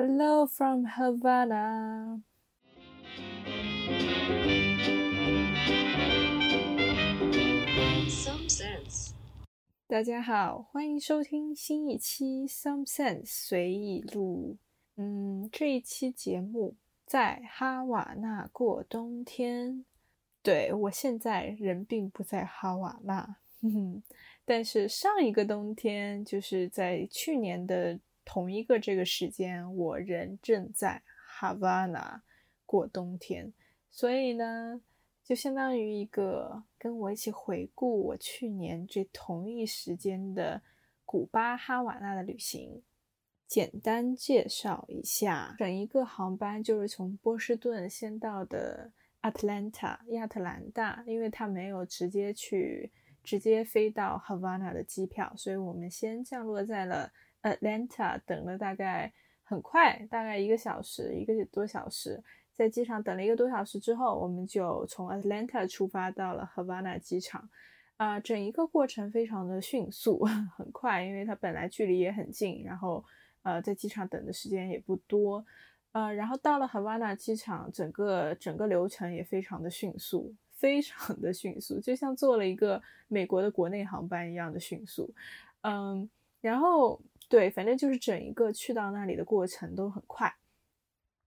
Hello from Havana. Some sense. 大家好，欢迎收听新一期《Some Sense 随意录》。嗯，这一期节目在哈瓦那过冬天。对我现在人并不在哈瓦那，哼哼，但是上一个冬天，就是在去年的同一个这个时间，我人正在哈瓦那过冬天。所以呢，就相当于一个跟我一起回顾我去年这同一时间的古巴哈瓦那的旅行。简单介绍一下，整一个航班就是从波士顿先到的 Atlanta 亚特兰大，因为它没有直接去直接飞到 Havana 的机票，所以我们先降落在了 Atlanta，等了大概很快，大概一个小时，一个多小时。在机场等了一个多小时之后，我们就从 Atlanta 出发到了 Havana 机场。啊，整一个过程非常的迅速，很快，因为它本来距离也很近，然后呃，在机场等的时间也不多。呃，然后到了 Havana 机场，整个整个流程也非常的迅速，非常的迅速，就像坐了一个美国的国内航班一样的迅速。嗯，然后对，反正就是整一个去到那里的过程都很快。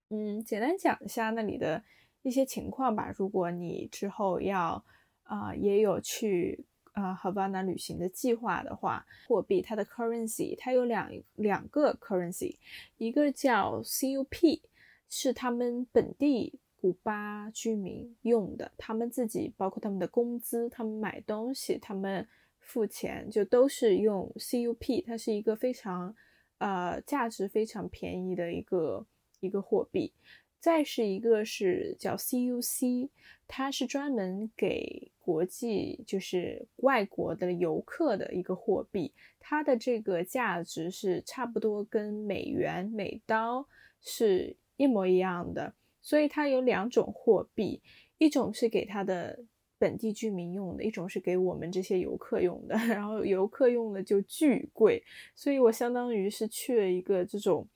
嗯，简单讲一下那里的一些情况吧。如果你之后要啊也有去啊 Havana 旅行的计划的话，货币它的 currency 它有两两个 currency，一个叫 CUP，是他们本地古巴居民用的，他们自己包括他们的工资，他们买东西，他们付钱就都是用 CUP，它是一个非常呃价值非常便宜的一个。一个货币，再是一个是叫 CUC，它是专门给国际就是外国的游客的一个货币，它的这个价值是差不多跟美元、美刀是一模一样的，所以它有两种货币，一种是给它的本地居民用的，一种是给我们这些游客用的，然后游客用的就巨贵，所以我相当于是去了一个这种。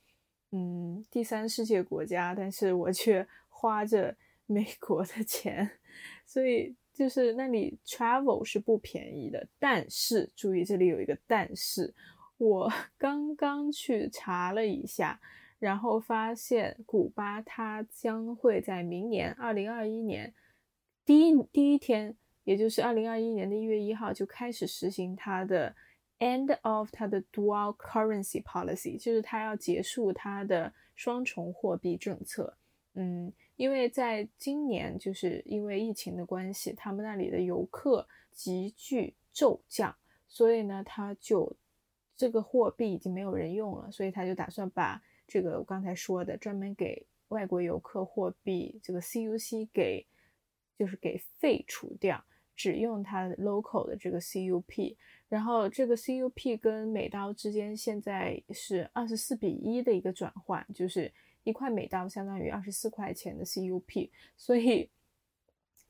嗯，第三世界国家，但是我却花着美国的钱，所以就是那里 travel 是不便宜的。但是注意，这里有一个但是，我刚刚去查了一下，然后发现古巴它将会在明年二零二一年第一第一天，也就是二零二一年的一月一号就开始实行它的。End of 它的 dual currency policy，就是它要结束它的双重货币政策。嗯，因为在今年，就是因为疫情的关系，他们那里的游客急剧骤降，所以呢，他就这个货币已经没有人用了，所以他就打算把这个我刚才说的专门给外国游客货币这个 CUC 给就是给废除掉，只用它 local 的这个 CUP。然后这个 CUP 跟美刀之间现在是二十四比一的一个转换，就是一块美刀相当于二十四块钱的 CUP，所以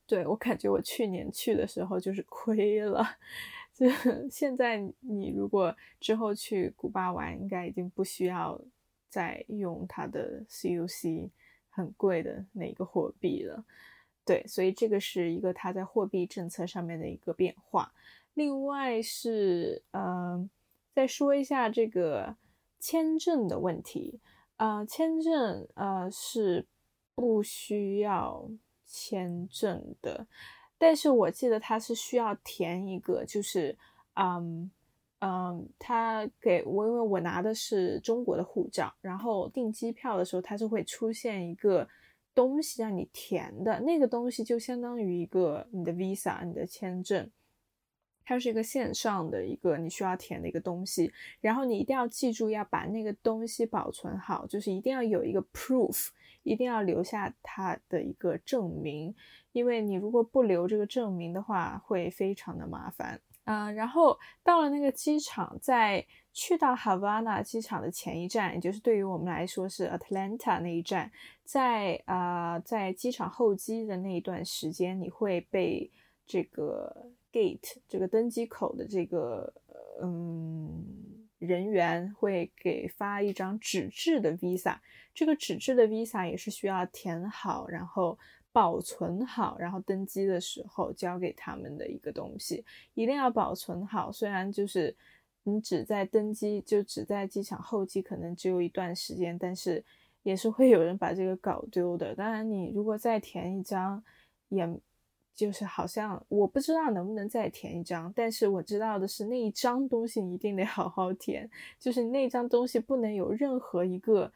对我感觉我去年去的时候就是亏了。就现在你如果之后去古巴玩，应该已经不需要再用它的 CUC 很贵的那个货币了。对，所以这个是一个它在货币政策上面的一个变化。另外是，嗯，再说一下这个签证的问题。呃，签证呃是不需要签证的，但是我记得他是需要填一个，就是，嗯嗯，他给我，因为我拿的是中国的护照，然后订机票的时候，它是会出现一个东西让你填的，那个东西就相当于一个你的 visa，你的签证。它是一个线上的一个你需要填的一个东西，然后你一定要记住要把那个东西保存好，就是一定要有一个 proof，一定要留下它的一个证明，因为你如果不留这个证明的话，会非常的麻烦啊。然后到了那个机场，在去到 Havana 机场的前一站，也就是对于我们来说是 Atlanta 那一站，在啊在机场候机的那一段时间，你会被这个。gate 这个登机口的这个嗯人员会给发一张纸质的 visa，这个纸质的 visa 也是需要填好，然后保存好，然后登机的时候交给他们的一个东西，一定要保存好。虽然就是你只在登机，就只在机场候机，可能只有一段时间，但是也是会有人把这个搞丢的。当然，你如果再填一张，也。就是好像我不知道能不能再填一张，但是我知道的是那一张东西一定得好好填，就是那张东西不能有任何一个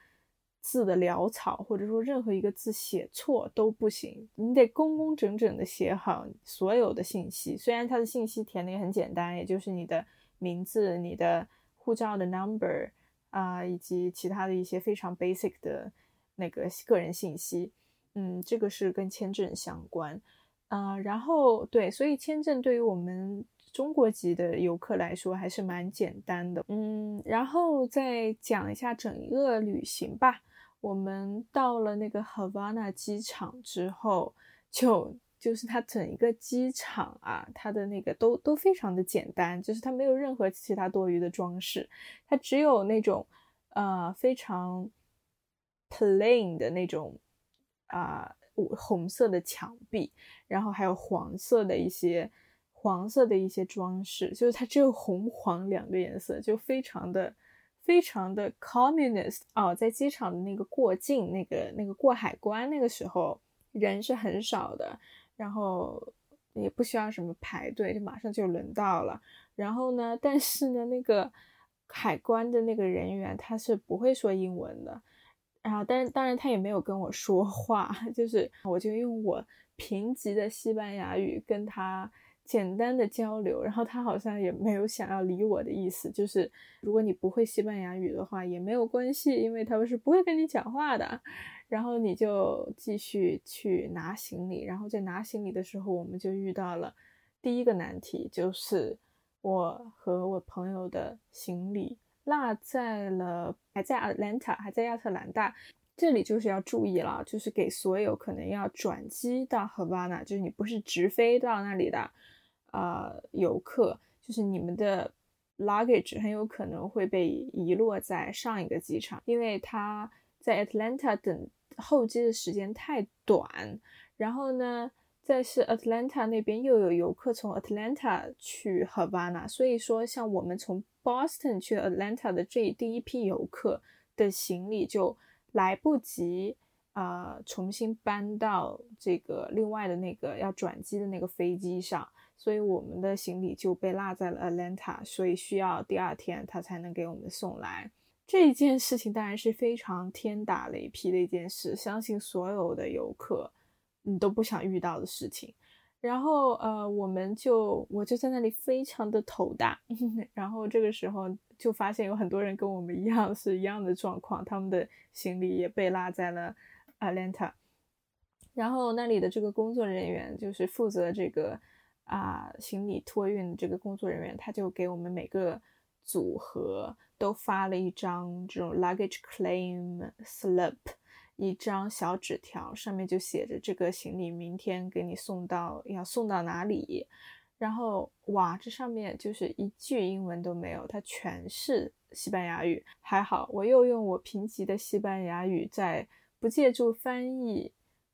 字的潦草，或者说任何一个字写错都不行，你得工工整整的写好所有的信息。虽然它的信息填的也很简单，也就是你的名字、你的护照的 number 啊，以及其他的一些非常 basic 的那个个人信息，嗯，这个是跟签证相关。啊，然后对，所以签证对于我们中国籍的游客来说还是蛮简单的。嗯，然后再讲一下整个旅行吧。我们到了那个 Havana 机场之后，就就是它整一个机场啊，它的那个都都非常的简单，就是它没有任何其他多余的装饰，它只有那种呃非常 plain 的那种啊。红色的墙壁，然后还有黄色的一些黄色的一些装饰，就是它只有红黄两个颜色，就非常的非常的 communist 哦。在机场的那个过境，那个那个过海关那个时候人是很少的，然后也不需要什么排队，就马上就轮到了。然后呢，但是呢，那个海关的那个人员他是不会说英文的。然后，但是当然他也没有跟我说话，就是我就用我贫瘠的西班牙语跟他简单的交流，然后他好像也没有想要理我的意思，就是如果你不会西班牙语的话也没有关系，因为他们是不会跟你讲话的。然后你就继续去拿行李，然后在拿行李的时候，我们就遇到了第一个难题，就是我和我朋友的行李。落在了，还在 Atlanta，还在亚特兰大。这里就是要注意了，就是给所有可能要转机到 Havana，就是你不是直飞到那里的，呃，游客，就是你们的 luggage 很有可能会被遗落在上一个机场，因为他在 Atlanta 等候机的时间太短。然后呢？再是 Atlanta 那边又有游客从 Atlanta 去 Havana，所以说像我们从 Boston 去 Atlanta 的这第一批游客的行李就来不及啊重新搬到这个另外的那个要转机的那个飞机上，所以我们的行李就被落在了 Atlanta，所以需要第二天他才能给我们送来。这件事情当然是非常天打雷劈的一件事，相信所有的游客。你都不想遇到的事情，然后呃，我们就我就在那里非常的头大，然后这个时候就发现有很多人跟我们一样是一样的状况，他们的行李也被落在了 Atlanta，然后那里的这个工作人员就是负责这个啊行李托运这个工作人员，他就给我们每个组合都发了一张这种 luggage claim slip。一张小纸条，上面就写着这个行李明天给你送到，要送到哪里。然后哇，这上面就是一句英文都没有，它全是西班牙语。还好我又用我贫瘠的西班牙语，在不借助翻译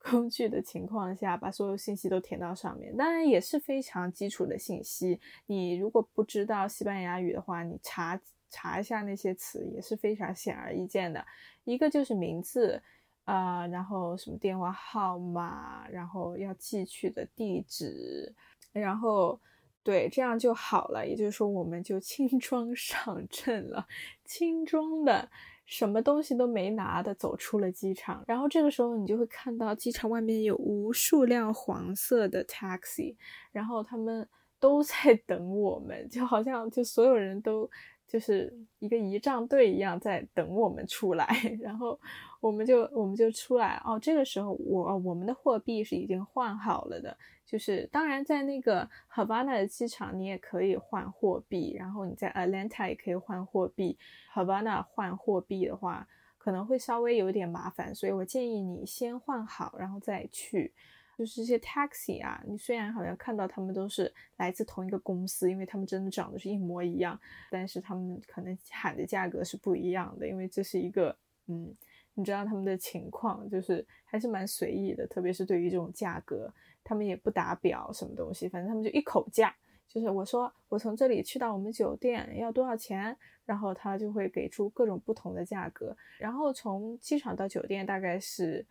工具的情况下，把所有信息都填到上面。当然也是非常基础的信息。你如果不知道西班牙语的话，你查查一下那些词也是非常显而易见的。一个就是名字。啊，然后什么电话号码，然后要寄去的地址，然后对，这样就好了。也就是说，我们就 轻装上阵了，轻装的，什么东西都没拿的走出了机场。然后这个时候，你就会看到机场外面有无数辆黄色的 taxi，然后他们都在等我们，就好像就所有人都。就是一个仪仗队一样在等我们出来，然后我们就我们就出来哦。这个时候我我们的货币是已经换好了的，就是当然在那个 Havana 的机场你也可以换货币，然后你在 Atlanta 也可以换货币。Havana 换货币的话可能会稍微有点麻烦，所以我建议你先换好，然后再去。就是这些 taxi 啊，你虽然好像看到他们都是来自同一个公司，因为他们真的长得是一模一样，但是他们可能喊的价格是不一样的，因为这是一个，嗯，你知道他们的情况就是还是蛮随意的，特别是对于这种价格，他们也不打表什么东西，反正他们就一口价，就是我说我从这里去到我们酒店要多少钱，然后他就会给出各种不同的价格，然后从机场到酒店大概是。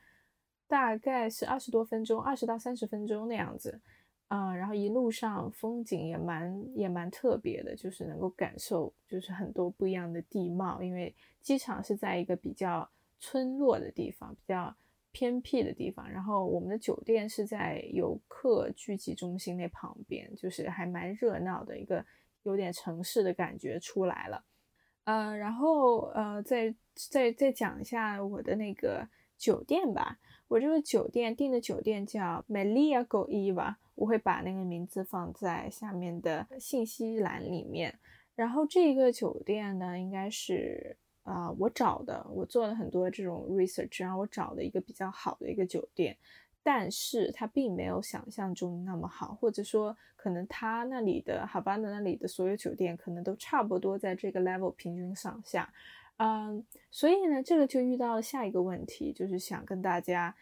大概是二十多分钟，二十到三十分钟那样子，啊，然后一路上风景也蛮也蛮特别的，就是能够感受就是很多不一样的地貌，因为机场是在一个比较村落的地方，比较偏僻的地方，然后我们的酒店是在游客聚集中心那旁边，就是还蛮热闹的一个有点城市的感觉出来了，呃，然后呃，再再再讲一下我的那个酒店吧。我这个酒店订的酒店叫 Melia Go Eva，我会把那个名字放在下面的信息栏里面。然后这个酒店呢，应该是啊我找的，我做了很多这种 research，然后我找的一个比较好的一个酒店，但是它并没有想象中那么好，或者说可能它那里的哈巴那那里的所有酒店可能都差不多在这个 level 平均上下。嗯，所以呢，这个就遇到了下一个问题，就是想跟大家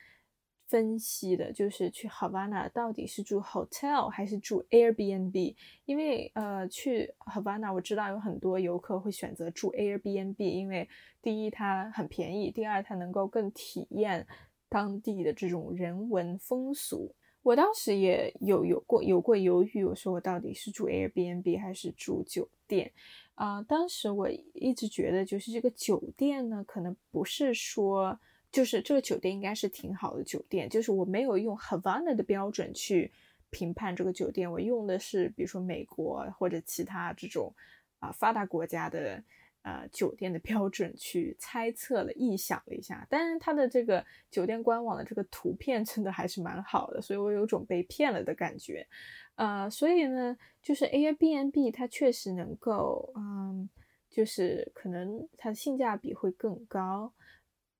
分析的，就是去 Havana 到底是住 hotel 还是住 Airbnb？因为呃，去 Havana 我知道有很多游客会选择住 Airbnb，因为第一它很便宜，第二它能够更体验当地的这种人文风俗。我当时也有有过有过犹豫，我说我到底是住 Airbnb 还是住酒店？啊，当时我一直觉得，就是这个酒店呢，可能不是说，就是这个酒店应该是挺好的酒店，就是我没有用 Havana 的标准去评判这个酒店，我用的是比如说美国或者其他这种啊发达国家的呃酒店的标准去猜测了、臆想了一下，但是它的这个酒店官网的这个图片真的还是蛮好的，所以我有种被骗了的感觉。呃，所以呢，就是 Airbnb 它确实能够，嗯，就是可能它的性价比会更高，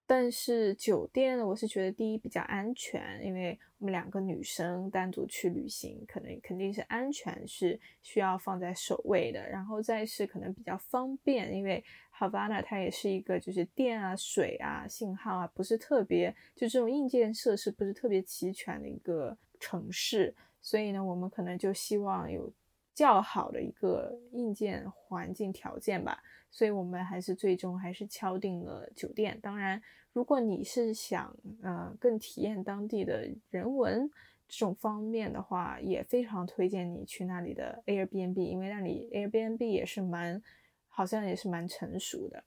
但是酒店呢，我是觉得第一比较安全，因为我们两个女生单独去旅行，可能肯定是安全是需要放在首位的，然后再是可能比较方便，因为 Havana 它也是一个就是电啊、水啊、信号啊不是特别，就这种硬件设施不是特别齐全的一个城市。所以呢，我们可能就希望有较好的一个硬件环境条件吧。所以我们还是最终还是敲定了酒店。当然，如果你是想呃更体验当地的人文这种方面的话，也非常推荐你去那里的 Airbnb，因为那里 Airbnb 也是蛮好像也是蛮成熟的。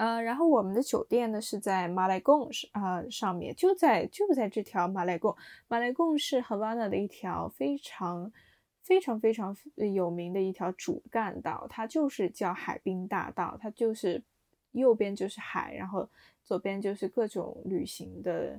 呃，然后我们的酒店呢是在马来贡是啊上面，就在就在这条马来贡，马来贡是 Havana 的一条非常非常非常有名的一条主干道，它就是叫海滨大道，它就是右边就是海，然后左边就是各种旅行的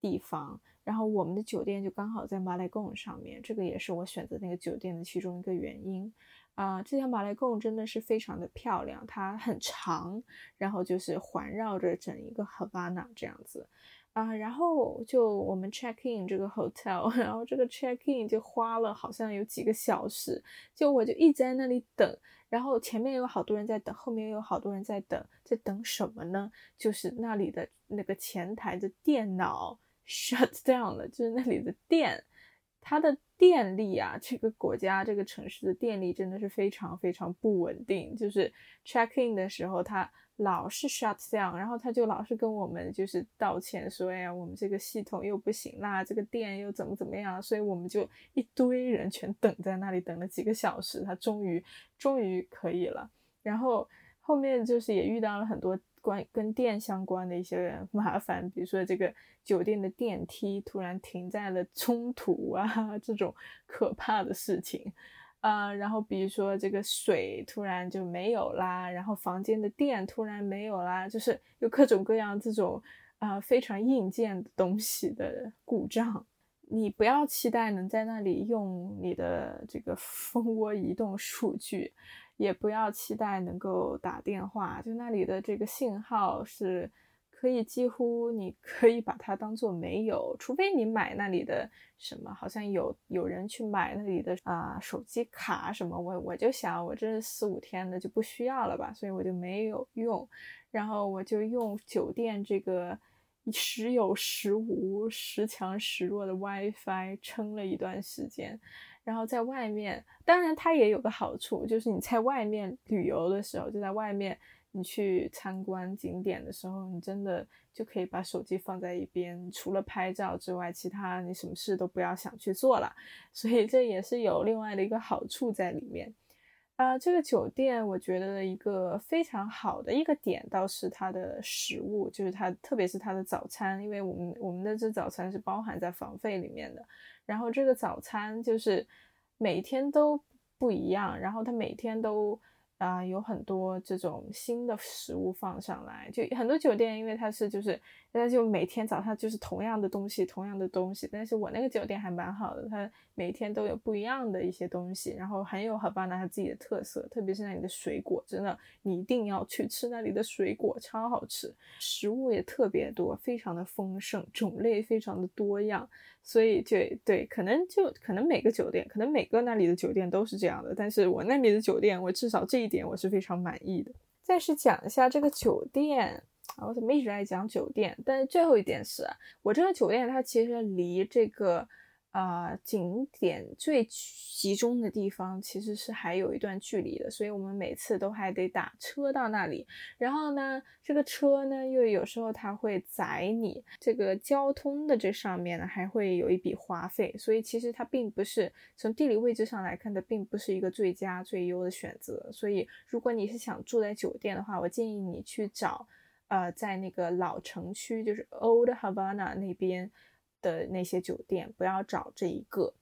地方，然后我们的酒店就刚好在马来贡上面，这个也是我选择那个酒店的其中一个原因。啊，这条马来贡真的是非常的漂亮，它很长，然后就是环绕着整一个 Havana 这样子，啊，然后就我们 check in 这个 hotel，然后这个 check in 就花了好像有几个小时，就我就一直在那里等，然后前面有好多人在等，后面有好多人在等，在等什么呢？就是那里的那个前台的电脑 shut down 了，就是那里的电。它的电力啊，这个国家这个城市的电力真的是非常非常不稳定。就是 check in 的时候，它老是 shut down，然后他就老是跟我们就是道歉说，哎呀，我们这个系统又不行啦，这个电又怎么怎么样，所以我们就一堆人全等在那里等了几个小时，他终于终于可以了。然后后面就是也遇到了很多。关跟电相关的一些麻烦，比如说这个酒店的电梯突然停在了中途啊，这种可怕的事情，啊，然后比如说这个水突然就没有啦，然后房间的电突然没有啦，就是有各种各样这种啊非常硬件的东西的故障，你不要期待能在那里用你的这个蜂窝移动数据。也不要期待能够打电话，就那里的这个信号是可以几乎你可以把它当做没有，除非你买那里的什么，好像有有人去买那里的啊手机卡什么，我我就想我这四五天的就不需要了吧，所以我就没有用，然后我就用酒店这个时有时无、时强时弱的 WiFi 撑了一段时间。然后在外面，当然它也有个好处，就是你在外面旅游的时候，就在外面你去参观景点的时候，你真的就可以把手机放在一边，除了拍照之外，其他你什么事都不要想去做了。所以这也是有另外的一个好处在里面。啊，这个酒店我觉得一个非常好的一个点倒是它的食物，就是它特别是它的早餐，因为我们我们的这早餐是包含在房费里面的。然后这个早餐就是每天都不一样，然后它每天都。啊，有很多这种新的食物放上来，就很多酒店，因为它是就是，它就每天早上就是同样的东西，同样的东西。但是我那个酒店还蛮好的，它每天都有不一样的一些东西，然后很有哈巴那它自己的特色，特别是那里的水果，真的你一定要去吃那里的水果，超好吃，食物也特别多，非常的丰盛，种类非常的多样。所以就对，可能就可能每个酒店，可能每个那里的酒店都是这样的。但是我那里的酒店，我至少这一点我是非常满意的。再是讲一下这个酒店啊，我怎么一直在讲酒店？但是最后一点是我这个酒店它其实离这个。啊，景点最集中的地方其实是还有一段距离的，所以我们每次都还得打车到那里。然后呢，这个车呢，又有时候它会载你，这个交通的这上面呢，还会有一笔花费。所以其实它并不是从地理位置上来看的，并不是一个最佳最优的选择。所以如果你是想住在酒店的话，我建议你去找，呃，在那个老城区，就是 Old Havana 那边。的那些酒店，不要找这一个，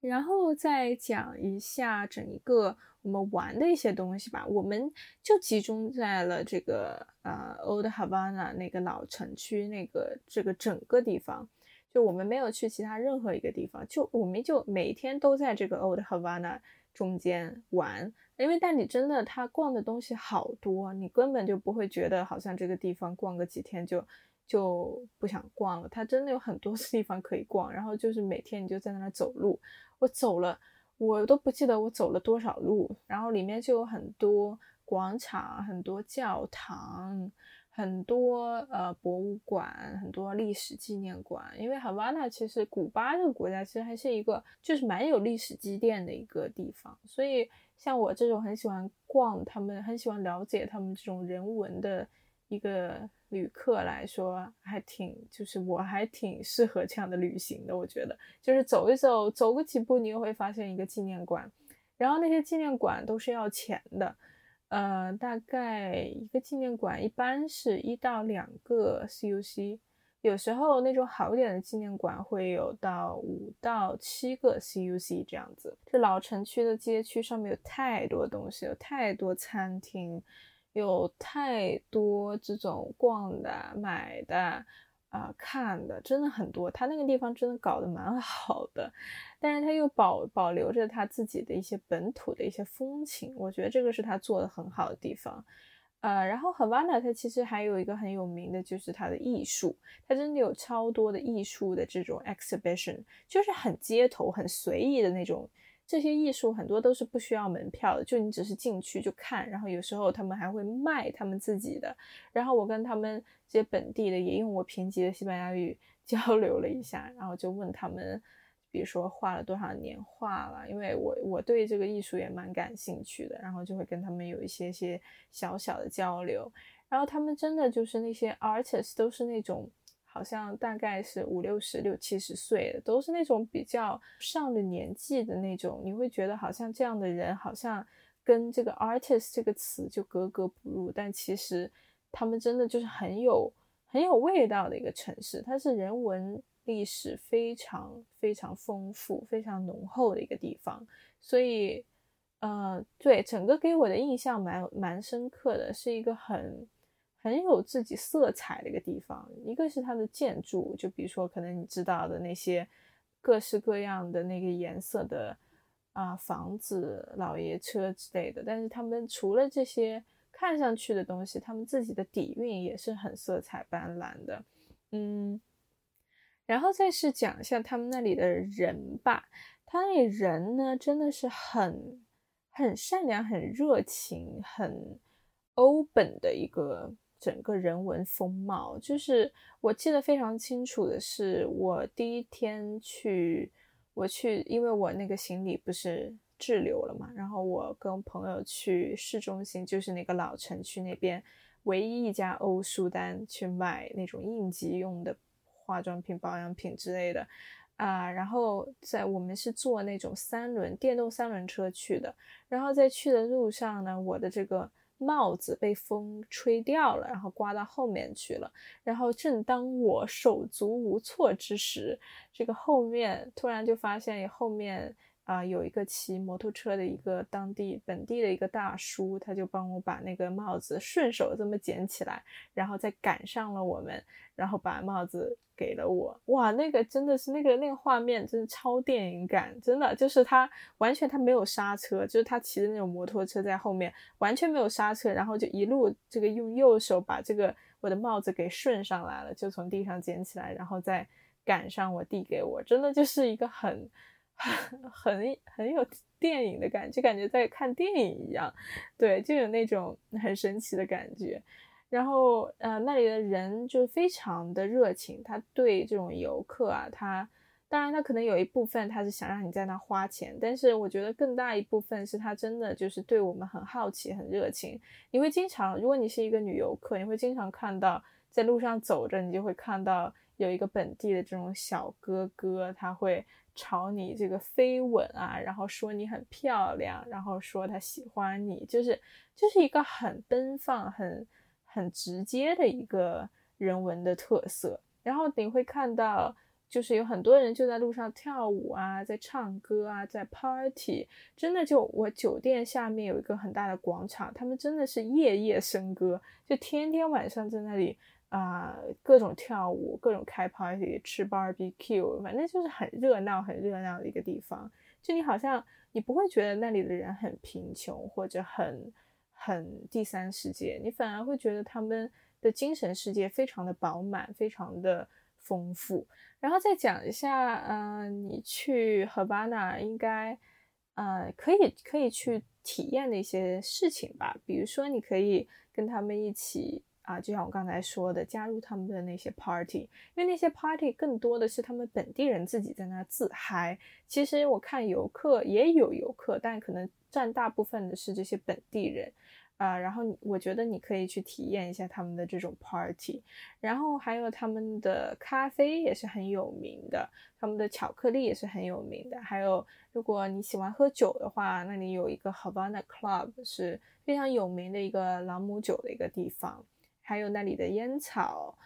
然后再讲一下整一个我们玩的一些东西吧。我们就集中在了这个呃 Old Havana 那个老城区那个这个整个地方，就我们没有去其他任何一个地方，就我们就每天都在这个 Old Havana 中间玩。因为但你真的他逛的东西好多，你根本就不会觉得好像这个地方逛个几天就。就不想逛了，它真的有很多 地方可以逛，然后就是每天你就在那走路，我走了，我都不记得我走了多少路，然后里面就有很多广场、很多教堂、很多呃博物馆、很多历史纪念馆。因为哈瓦那其实古巴这个国家其实还是一个就是蛮有历史积淀的一个地方，所以像我这种很喜欢逛他们、很喜欢了解他们这种人文的一个。旅客来说还挺，就是我还挺适合这样的旅行的。我觉得，就是走一走，走个几步，你又会发现一个纪念馆，然后那些纪念馆都是要钱的，呃，大概一个纪念馆一般是一到两个 CUC，有时候那种好一点的纪念馆会有到五到七个 CUC 这样子。这老城区的街区上面有太多东西，有太多餐厅。有太多这种逛的、买的、啊看的，真的很多。他那个地方真的搞得蛮好的，但是他又保保留着他自己的一些本土的一些风情，我觉得这个是他做的很好的地方。呃，然后 Havana 它其实还有一个很有名的就是它的艺术，它真的有超多的艺术的这种 exhibition，就是很街头、很随意的那种。这些艺术很多都是不需要门票的，就你只是进去就看，然后有时候他们还会卖他们自己的。然后我跟他们这些本地的也用我贫瘠的西班牙语 交流了一下，然后就问他们，比如说画了多少年画了，因为我我对这个艺术也蛮感兴趣的，然后就会跟他们有一些些小小的交流。然后他们真的就是那些 artist 都是那种。好像大概是五六十、六七十岁的，都是那种比较上了年纪的那种。你会觉得好像这样的人，好像跟这个 artist 这个词就格格不入。但其实他们真的就是很有很有味道的一个城市，它是人文历史非常非常丰富、非常浓厚的一个地方。所以，呃，对整个给我的印象蛮蛮深刻的，是一个很。很有自己色彩的一个地方，一个是它的建筑，就比如说可能你知道的那些各式各样的那个颜色的啊房子、老爷车之类的。但是他们除了这些看上去的东西，他们自己的底蕴也是很色彩斑斓的，嗯。然后再是讲一下他们那里的人吧，他那里人呢，真的是很很善良、很热情、很欧本的一个整个人文风貌。就是我记得非常清楚的是，我第一天去，我去，因为我那个行李不是滞留了嘛，然后我跟朋友去市中心，就是那个老城区那边唯一一家欧舒丹去买那种应急用的。化妆品、保养品之类的，啊，然后在我们是坐那种三轮电动三轮车去的，然后在去的路上呢，我的这个帽子被风吹掉了，然后刮到后面去了，然后正当我手足无措之时，这个后面突然就发现后面。啊，有一个骑摩托车的一个当地本地的一个大叔，他就帮我把那个帽子顺手这么捡起来，然后再赶上了我们，然后把帽子给了我。哇，那个真的是那个那个画面，真的超电影感，真的就是他完全他没有刹车，就是他骑的那种摩托车在后面完全没有刹车，然后就一路这个用右手把这个我的帽子给顺上来了，就从地上捡起来，然后再赶上我递给我，真的就是一个很。很 很有电影的感觉，感觉在看电影一样，对，就有那种 很神奇的感觉。然后，呃，那里的人就非常的热情，他对这种游客啊，他当然他可能有一部分他是想让你在那花钱，但是我觉得更大一部分是他真的就是对我们很好奇、很热情。你会经常，如果你是一个女游客，你会经常看到在路上走着，你就会看到有一个本地的这种小哥哥，他会。朝你这个飞吻啊，然后说你很漂亮，然后说他喜欢你，就是就是一个很奔放、很很直接的一个人文的特色。然后你会看到，就是有很多人就在路上跳舞啊，在唱歌啊，在 party，真的就我酒店下面有一个很大的广场，他们真的是夜夜笙歌，就天天晚上在那里。啊，各种跳舞，各种开 party，吃 barbecue，反正就是很热闹、很热闹的一个地方。就你好像你不会觉得那里的人很贫穷或者很很第三世界，你反而会觉得他们的精神世界非常的饱满、非常的丰富。然后再讲一下，嗯，你去 Havana 应该，呃，可以可以去体验的一些事情吧，比如说你可以跟他们一起。啊，就像我刚才说的，加入他们的那些 party，因为那些 party 更多的是他们本地人自己在那自嗨。其实我看游客也有游客，但可能占大部分的是这些本地人。啊，然后我觉得你可以去体验一下他们的这种 party，然后还有他们的咖啡也是很有名的，他们的巧克力也是很有名的。还有，如果你喜欢喝酒的话，那里有一个 Havana Club 是非常有名的一个朗姆酒的一个地方。还有那里的烟草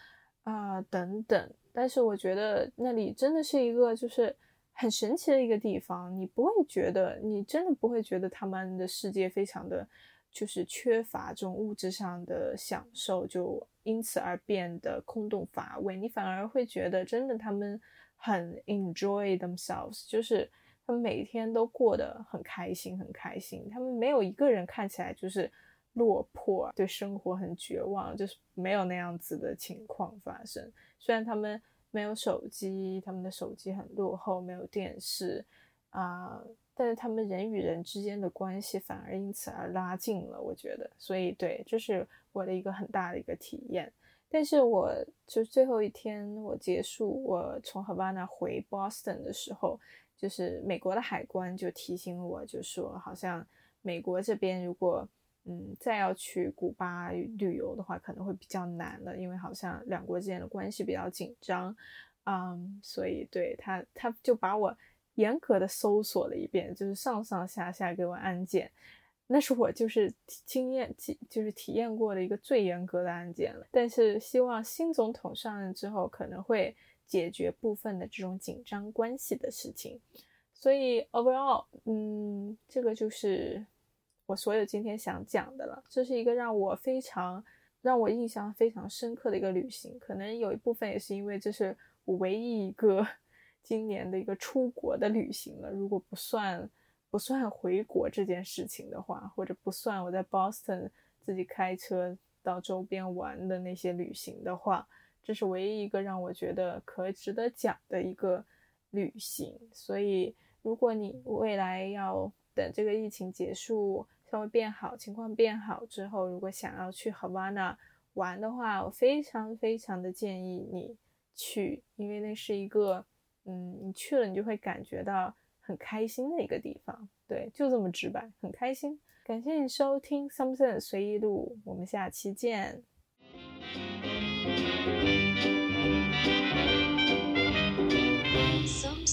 啊等等，但是我觉得那里真的是一个就是很神奇的一个地方，你不会觉得，你真的不会觉得他们的世界非常的就是缺乏这种物质上的享受，就因此而变得空洞乏味。你反而会觉得真的他们很 enjoy themselves，就是他们每天都过得很开心，很开心。他们没有一个人看起来就是。落魄，对生活很绝望，就是没有那样子的情况发生。虽然他们没有手机，他们的手机很落后，没有电视啊，但是他们人与人之间的关系反而因此而拉近了。我觉得，所以对，这是我的一个很大的一个体验。但是我就最后一天，我结束，我从 Havana 回 Boston 的时候，就是美国的海关就提醒我，就说好像美国这边如果嗯，再要去古巴旅游的话，可能会比较难了，因为好像两国之间的关系比较紧张，嗯，所以对他，他就把我严格的搜索了一遍，就是上上下下给我安检，那是我就是经验，就是体验过的一个最严格的安检了。但是希望新总统上任之后，可能会解决部分的这种紧张关系的事情。所以 overall，嗯，这个就是。我所有今天想讲的了，这是一个让我非常让我印象非常深刻的一个旅行，可能有一部分也是因为这是我唯一一个 今年的一个出国的旅行了。如果不算不算回国这件事情的话，或者不算我在 Boston 自己开车到周边玩的那些旅行的话，这是唯一一个让我觉得可值得讲的一个旅行。所以，如果你未来要等这个疫情结束，稍微变好，情况变好之后，如果想要去 Havana 玩的话，我非常非常的建议你去，因为那是一个嗯你去了你就会感觉到很开心的一个地方。对，就这么直白，很开心。感谢你收听 something 随意录，我们下期见。something